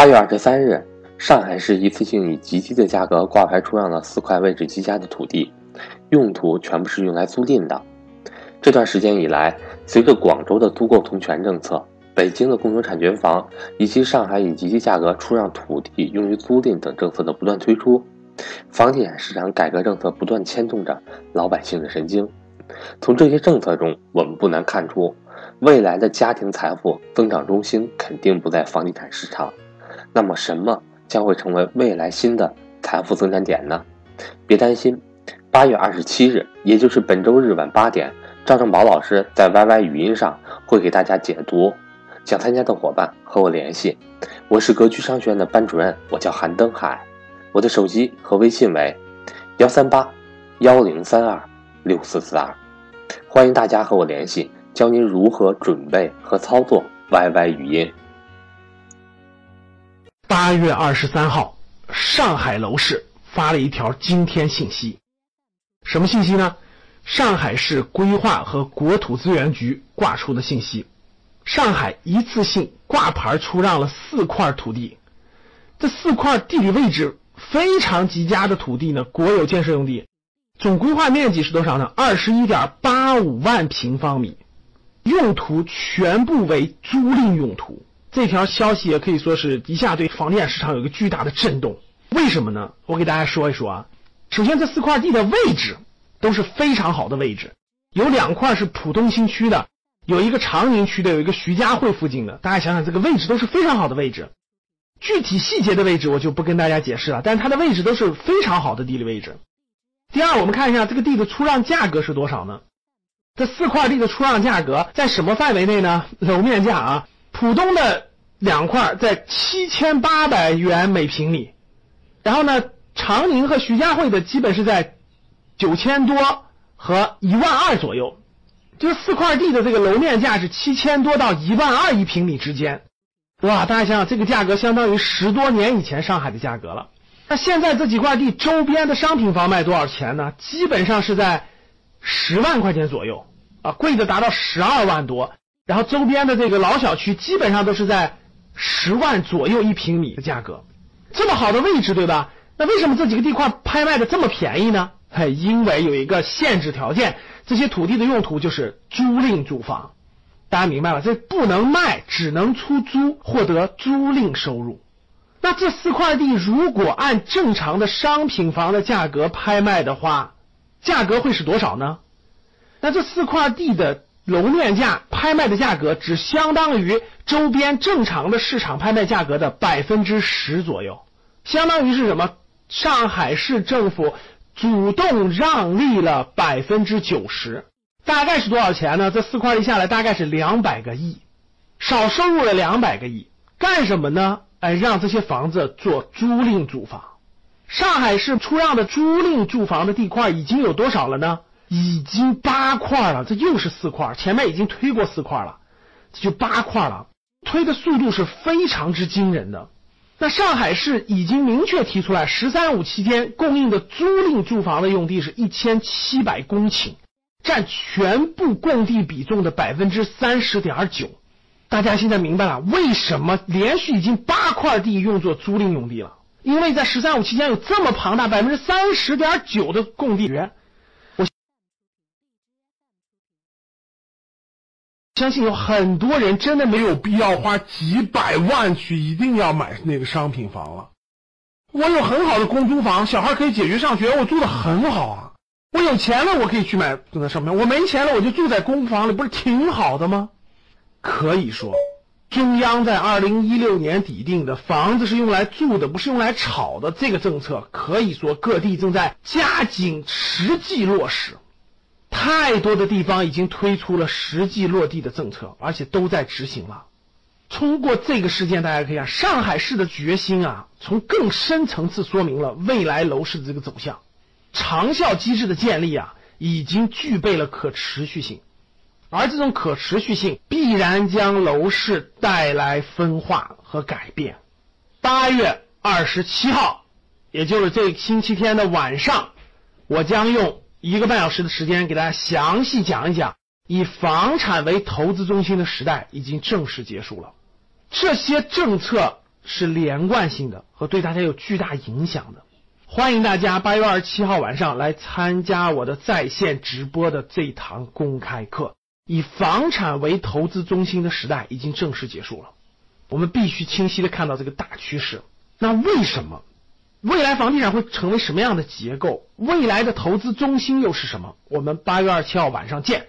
八月二十三日，上海市一次性以极低的价格挂牌出让了四块位置极佳的土地，用途全部是用来租赁的。这段时间以来，随着广州的租购同权政策、北京的共有产权房以及上海以极低价格出让土地用于租赁等政策的不断推出，房地产市场改革政策不断牵动着老百姓的神经。从这些政策中，我们不难看出，未来的家庭财富增长中心肯定不在房地产市场。那么，什么将会成为未来新的财富增长点呢？别担心，八月二十七日，也就是本周日晚八点，赵正宝老师在 YY 语音上会给大家解读。想参加的伙伴和我联系，我是格局商学院的班主任，我叫韩登海，我的手机和微信为幺三八幺零三二六四四二，欢迎大家和我联系，教您如何准备和操作 YY 语音。八月二十三号，上海楼市发了一条惊天信息，什么信息呢？上海市规划和国土资源局挂出的信息，上海一次性挂牌出让了四块土地，这四块地理位置非常极佳的土地呢，国有建设用地，总规划面积是多少呢？二十一点八五万平方米，用途全部为租赁用途。这条消息也可以说是一下对房地产市场有一个巨大的震动。为什么呢？我给大家说一说啊。首先，这四块地的位置都是非常好的位置，有两块是浦东新区的，有一个长宁区的，有一个徐家汇附近的。大家想想，这个位置都是非常好的位置。具体细节的位置我就不跟大家解释了，但是它的位置都是非常好的地理位置。第二，我们看一下这个地的出让价格是多少呢？这四块地的出让价格在什么范围内呢？楼面价啊。浦东的两块在七千八百元每平米，然后呢，长宁和徐家汇的基本是在九千多和一万二左右，就是四块地的这个楼面价是七千多到一万二一平米之间，哇，大家想想这个价格相当于十多年以前上海的价格了。那现在这几块地周边的商品房卖多少钱呢？基本上是在十万块钱左右啊，贵的达到十二万多。然后周边的这个老小区基本上都是在十万左右一平米的价格，这么好的位置，对吧？那为什么这几个地块拍卖的这么便宜呢？嘿，因为有一个限制条件，这些土地的用途就是租赁住房，大家明白了？这不能卖，只能出租，获得租赁收入。那这四块地如果按正常的商品房的价格拍卖的话，价格会是多少呢？那这四块地的。楼面价拍卖的价格只相当于周边正常的市场拍卖价格的百分之十左右，相当于是什么？上海市政府主动让利了百分之九十，大概是多少钱呢？这四块地下来大概是两百个亿，少收入了两百个亿，干什么呢？哎，让这些房子做租赁住房。上海市出让的租赁住房的地块已经有多少了呢？已经八块了，这又是四块，前面已经推过四块了，这就八块了，推的速度是非常之惊人的。那上海市已经明确提出来，“十三五”期间供应的租赁住房的用地是一千七百公顷，占全部供地比重的百分之三十点九。大家现在明白了为什么连续已经八块地用作租赁用地了？因为在“十三五”期间有这么庞大百分之三十点九的供地源。相信有很多人真的没有必要花几百万去一定要买那个商品房了。我有很好的公租房，小孩可以解决上学，我住的很好啊。我有钱了，我可以去买住在上面；我没钱了，我就住在公房里，不是挺好的吗？可以说，中央在二零一六年底定的房子是用来住的，不是用来炒的这个政策，可以说各地正在加紧实际落实。太多的地方已经推出了实际落地的政策，而且都在执行了。通过这个事件，大家可以看上海市的决心啊，从更深层次说明了未来楼市的这个走向。长效机制的建立啊，已经具备了可持续性，而这种可持续性必然将楼市带来分化和改变。八月二十七号，也就是这星期天的晚上，我将用。一个半小时的时间，给大家详细讲一讲，以房产为投资中心的时代已经正式结束了。这些政策是连贯性的和对大家有巨大影响的。欢迎大家八月二十七号晚上来参加我的在线直播的这堂公开课。以房产为投资中心的时代已经正式结束了，我们必须清晰的看到这个大趋势。那为什么未来房地产会成为什么样的结构？未来的投资中心又是什么？我们八月二十七号晚上见。